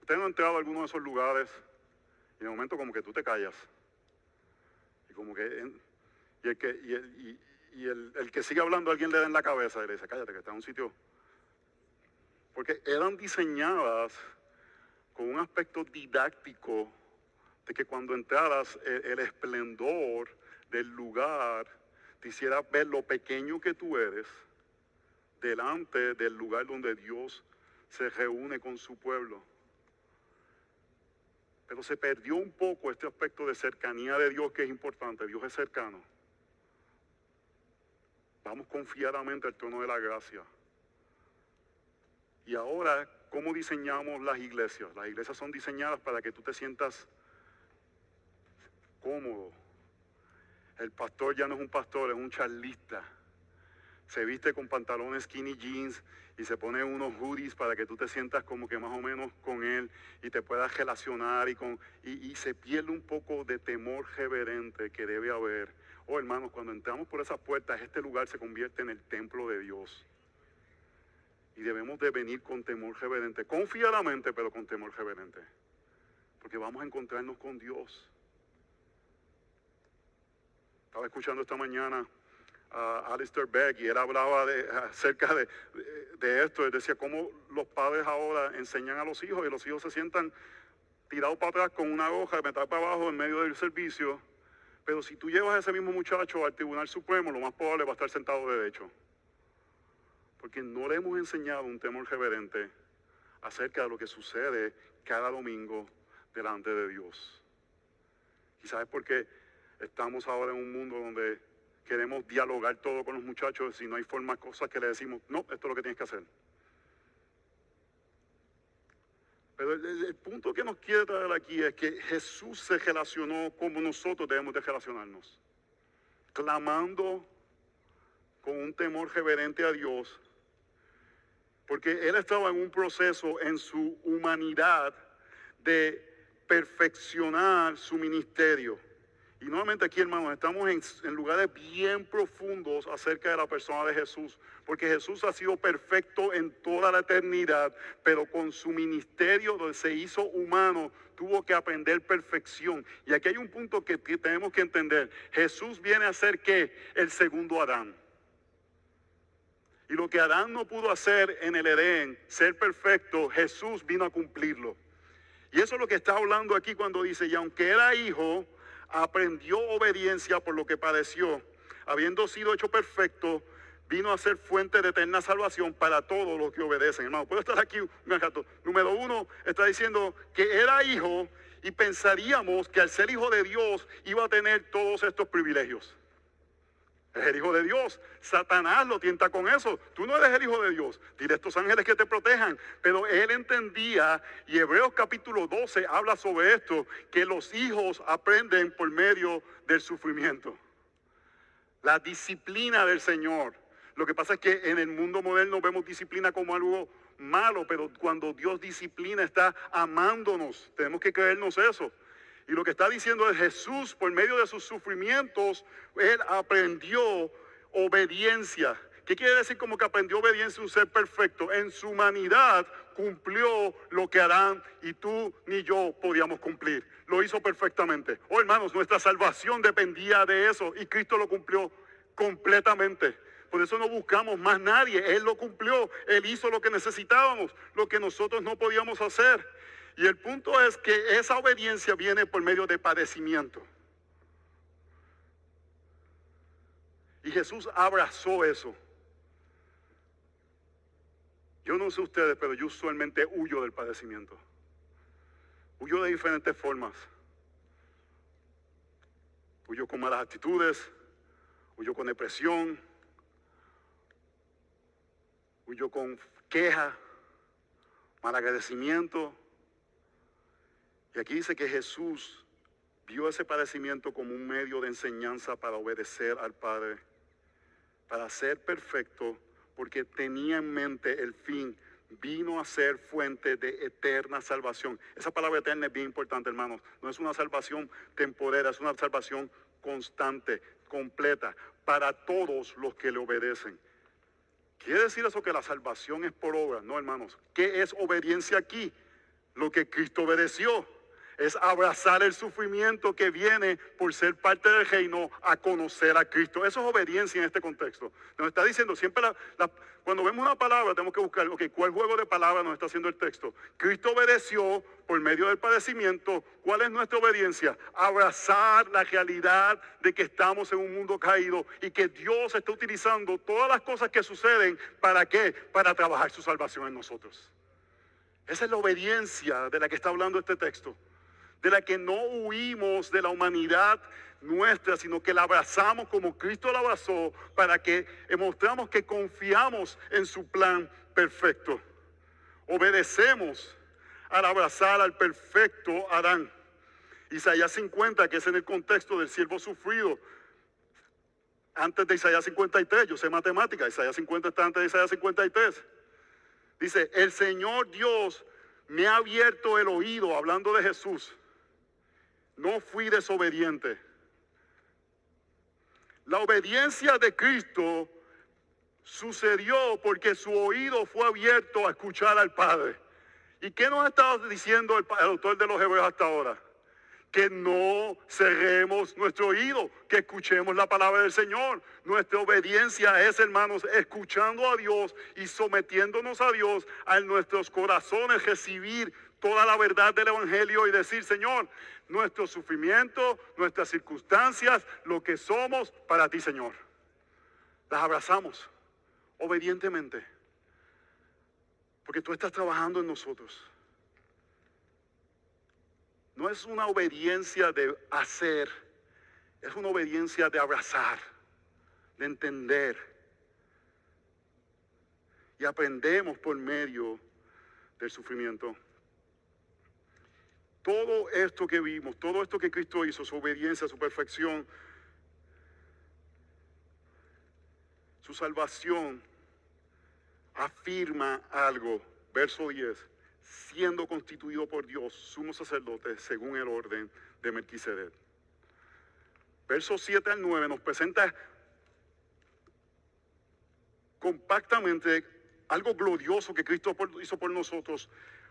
Usted no ha entrado a alguno de esos lugares y de momento como que tú te callas. Y como que... y el que, y el, el, que sigue hablando alguien le da en la cabeza y le dice, cállate que está en un sitio. Porque eran diseñadas con un aspecto didáctico de que cuando entraras el, esplendor del lugar te hiciera ver lo pequeño que tú eres delante del lugar donde Dios se reúne con su pueblo. Pero se perdió un poco este aspecto de cercanía de Dios que es importante. Dios es cercano. Vamos confiadamente al trono de la gracia. Y ahora, ¿cómo diseñamos las iglesias? Las iglesias son diseñadas para que tú te sientas cómodo. El pastor ya no es un pastor, es un charlista. Se viste con pantalones skinny jeans y se pone unos hoodies para que tú te sientas como que más o menos con él y te puedas relacionar y, con, y, se pierde un poco de temor reverente que debe haber. Oh hermanos, cuando entramos por esas puertas, este lugar se convierte en el templo de Dios. Y debemos de venir con temor reverente, confiadamente, pero con temor reverente. Porque vamos a encontrarnos con Dios. Estaba escuchando esta mañana a Alistair Begg y él hablaba de, acerca de, de, esto. Él decía cómo los padres ahora enseñan a los hijos y los hijos se sientan tirados para atrás con una hoja de metal para abajo en medio del servicio. Pero si tú llevas a ese mismo muchacho al Tribunal Supremo, lo más probable va a estar sentado de derecho. Porque no le hemos enseñado un temor reverente acerca de lo que sucede cada domingo delante de Dios. ¿Y sabes por qué? Estamos ahora en un mundo donde queremos dialogar todo con los muchachos y no hay forma, cosas que le decimos, no, esto es lo que tienes que hacer. Pero el, punto que nos quiere traer aquí es que Jesús se relacionó como nosotros debemos de relacionarnos, clamando con un temor reverente a Dios, porque Él estaba en un proceso en su humanidad de perfeccionar su ministerio. Y nuevamente aquí, hermanos, estamos en, lugares bien profundos acerca de la persona de Jesús, porque Jesús ha sido perfecto en toda la eternidad, pero con su ministerio donde se hizo humano, tuvo que aprender perfección. Y aquí hay un punto que, que tenemos que entender. Jesús viene a ser que el segundo Adán. Y lo que Adán no pudo hacer en el Edén, ser perfecto, Jesús vino a cumplirlo. Y eso es lo que está hablando aquí cuando dice, y aunque era hijo, aprendió obediencia por lo que padeció, habiendo sido hecho perfecto, vino a ser fuente de eterna salvación para todos los que obedecen. Hermano, puedo estar aquí un rato. Número uno, está diciendo que era hijo y pensaríamos que al ser hijo de Dios iba a tener todos estos privilegios. Es el Hijo de Dios. Satanás lo tienta con eso. Tú no eres el Hijo de Dios. Dile a estos ángeles que te protejan. Pero él entendía, y Hebreos capítulo 12 habla sobre esto, que los hijos aprenden por medio del sufrimiento. La disciplina del Señor. Lo que pasa es que en el mundo moderno vemos disciplina como algo malo, pero cuando Dios disciplina está amándonos. Tenemos que creernos eso. Y lo que está diciendo es Jesús, por medio de sus sufrimientos, él aprendió obediencia. ¿Qué quiere decir como que aprendió obediencia un ser perfecto? En su humanidad cumplió lo que Adán y tú ni yo podíamos cumplir. Lo hizo perfectamente. Oh hermanos, nuestra salvación dependía de eso y Cristo lo cumplió completamente. Por eso no buscamos más nadie. Él lo cumplió. Él hizo lo que necesitábamos, lo que nosotros no podíamos hacer. Y el punto es que esa obediencia viene por medio de padecimiento. Y Jesús abrazó eso. Yo no sé ustedes, pero yo usualmente huyo del padecimiento. Huyo de diferentes formas. Huyo con malas actitudes, huyo con depresión, huyo con queja, mal agradecimiento, y aquí dice que Jesús vio ese padecimiento como un medio de enseñanza para obedecer al Padre, para ser perfecto, porque tenía en mente el fin, vino a ser fuente de eterna salvación. Esa palabra eterna es bien importante, hermanos. No es una salvación temporera, es una salvación constante, completa, para todos los que le obedecen. ¿Quiere decir eso que la salvación es por obra? No, hermanos. ¿Qué es obediencia aquí? lo que Cristo obedeció es abrazar el sufrimiento que viene por ser parte del reino a conocer a Cristo. Eso es obediencia en este contexto. Nos está diciendo siempre, cuando vemos una palabra tenemos que buscar, ok, ¿cuál juego de palabras nos está haciendo el texto? Cristo obedeció por medio del padecimiento. ¿Cuál es nuestra obediencia? Abrazar la realidad de que estamos en un mundo caído y que Dios está utilizando todas las cosas que suceden. ¿Para qué? Para trabajar su salvación en nosotros. Esa es la obediencia de la que está hablando este texto de la que no huimos de la humanidad nuestra, sino que la abrazamos como Cristo la abrazó, para que mostramos que confiamos en su plan perfecto. Obedecemos al abrazar al perfecto Adán. Isaías 50, que es en el contexto del siervo sufrido, antes de Isaías 53, yo sé matemática, Isaías 50 está antes de Isaías 53. Dice, el Señor Dios me ha abierto el oído, hablando de Jesús, no fui desobediente. La obediencia de Cristo sucedió porque su oído fue abierto a escuchar al Padre. ¿Y qué nos ha estado diciendo el, autor de los Hebreos hasta ahora? Que no cerremos nuestro oído, que escuchemos la palabra del Señor. Nuestra obediencia es, hermanos, escuchando a Dios y sometiéndonos a Dios, a nuestros corazones recibir toda la verdad del Evangelio y decir, Señor, nuestro sufrimiento, nuestras circunstancias, lo que somos para ti, Señor. Las abrazamos obedientemente. Porque tú estás trabajando en nosotros. No es una obediencia de hacer, es una obediencia de abrazar, de entender. Y aprendemos por medio del sufrimiento. Todo esto que vimos, todo esto que Cristo hizo, su obediencia, su perfección, su salvación, afirma algo. Verso 10, siendo constituido por Dios sumo sacerdote según el orden de Melquisedec. Verso 7 al 9 nos presenta compactamente algo glorioso que Cristo hizo por nosotros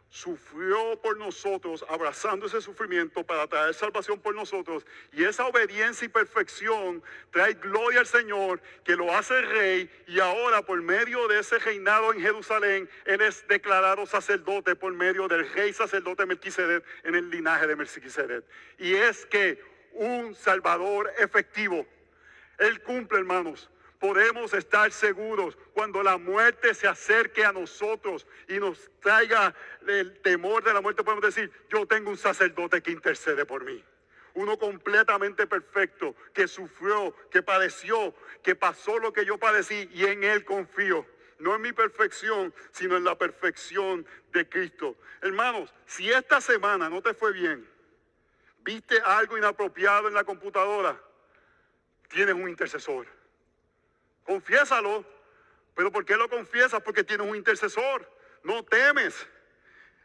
sufrió por nosotros, abrazando ese sufrimiento para traer salvación por nosotros. Y esa obediencia y perfección trae gloria al Señor, que lo hace rey. Y ahora por medio de ese reinado en Jerusalén, Él es declarado sacerdote por medio del rey sacerdote Melquisedec en el linaje de Melquisedec. Y es que un Salvador efectivo. Él cumple, hermanos, podemos estar seguros cuando la muerte se acerque a nosotros y nos traiga el temor de la muerte, podemos decir, yo tengo un sacerdote que intercede por mí. Uno completamente perfecto, que sufrió, que padeció, que pasó lo que yo padecí y en él confío. No en mi perfección, sino en la perfección de Cristo. Hermanos, si esta semana no te fue bien, viste algo inapropiado en la computadora, tienes un intercesor Confiésalo. Pero ¿por qué lo confiesas? Porque tienes un intercesor. No temes.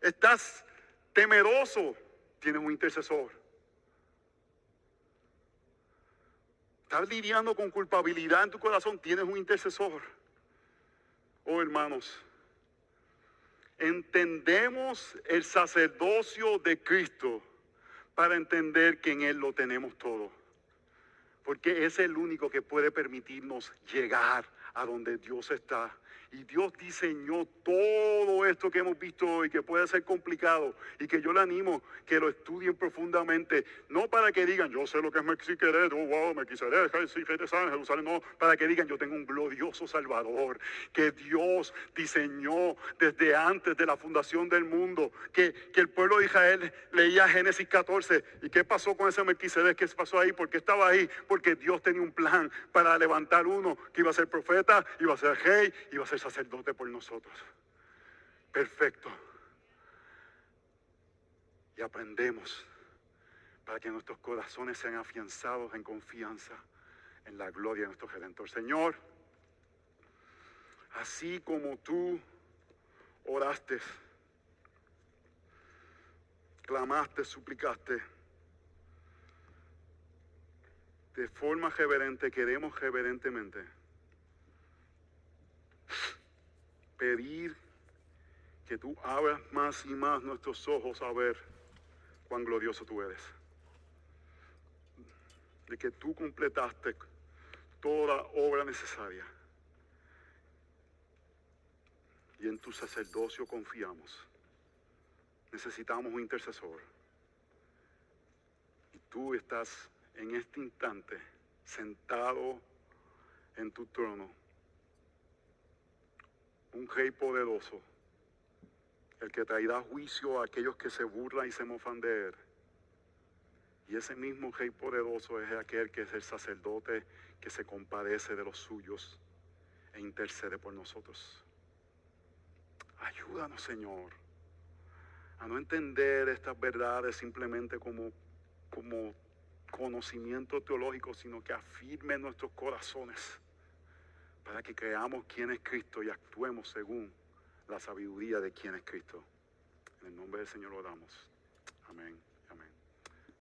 Estás temeroso. Tienes un intercesor. Estás lidiando con culpabilidad en tu corazón. Tienes un intercesor. Oh hermanos, entendemos el sacerdocio de Cristo para entender que en Él lo tenemos todo porque es el único que puede permitirnos llegar a donde Dios está y Dios diseñó todo esto que hemos visto hoy, que puede ser complicado, y que yo le animo que lo estudien profundamente, no para que digan, yo sé lo que es Mexiqueret, oh wow, Mexiqueret, Jerusalén, no, para que digan, yo tengo un glorioso Salvador, que Dios diseñó desde antes de la fundación del mundo, que, que el pueblo de Israel leía Génesis 14, ¿y qué pasó con ese Melquisedec? ¿Qué pasó ahí? ¿Por qué estaba ahí? Porque Dios tenía un plan para levantar uno que iba a ser profeta, iba a ser rey, iba a ser sacerdote por nosotros. Perfecto. Y aprendemos para que nuestros corazones sean afianzados en confianza en la gloria de nuestro Redentor. Señor, así como tú oraste, clamaste, suplicaste, de forma reverente, queremos reverentemente pedir que tú abras más y más nuestros ojos a ver cuán glorioso tú eres. De que tú completaste toda obra necesaria. Y en tu sacerdocio confiamos. Necesitamos un intercesor. Y tú estás en este instante sentado en tu trono. Un rey poderoso el que traerá juicio a aquellos que se burlan y se mofan de él. Y ese mismo rey poderoso es aquel que es el sacerdote que se compadece de los suyos e intercede por nosotros. Ayúdanos, Señor, a no entender estas verdades simplemente como, como conocimiento teológico, sino que afirme nuestros corazones para que creamos quién es Cristo y actuemos según la sabiduría de quién es Cristo. En el nombre del Señor lo damos. Amén.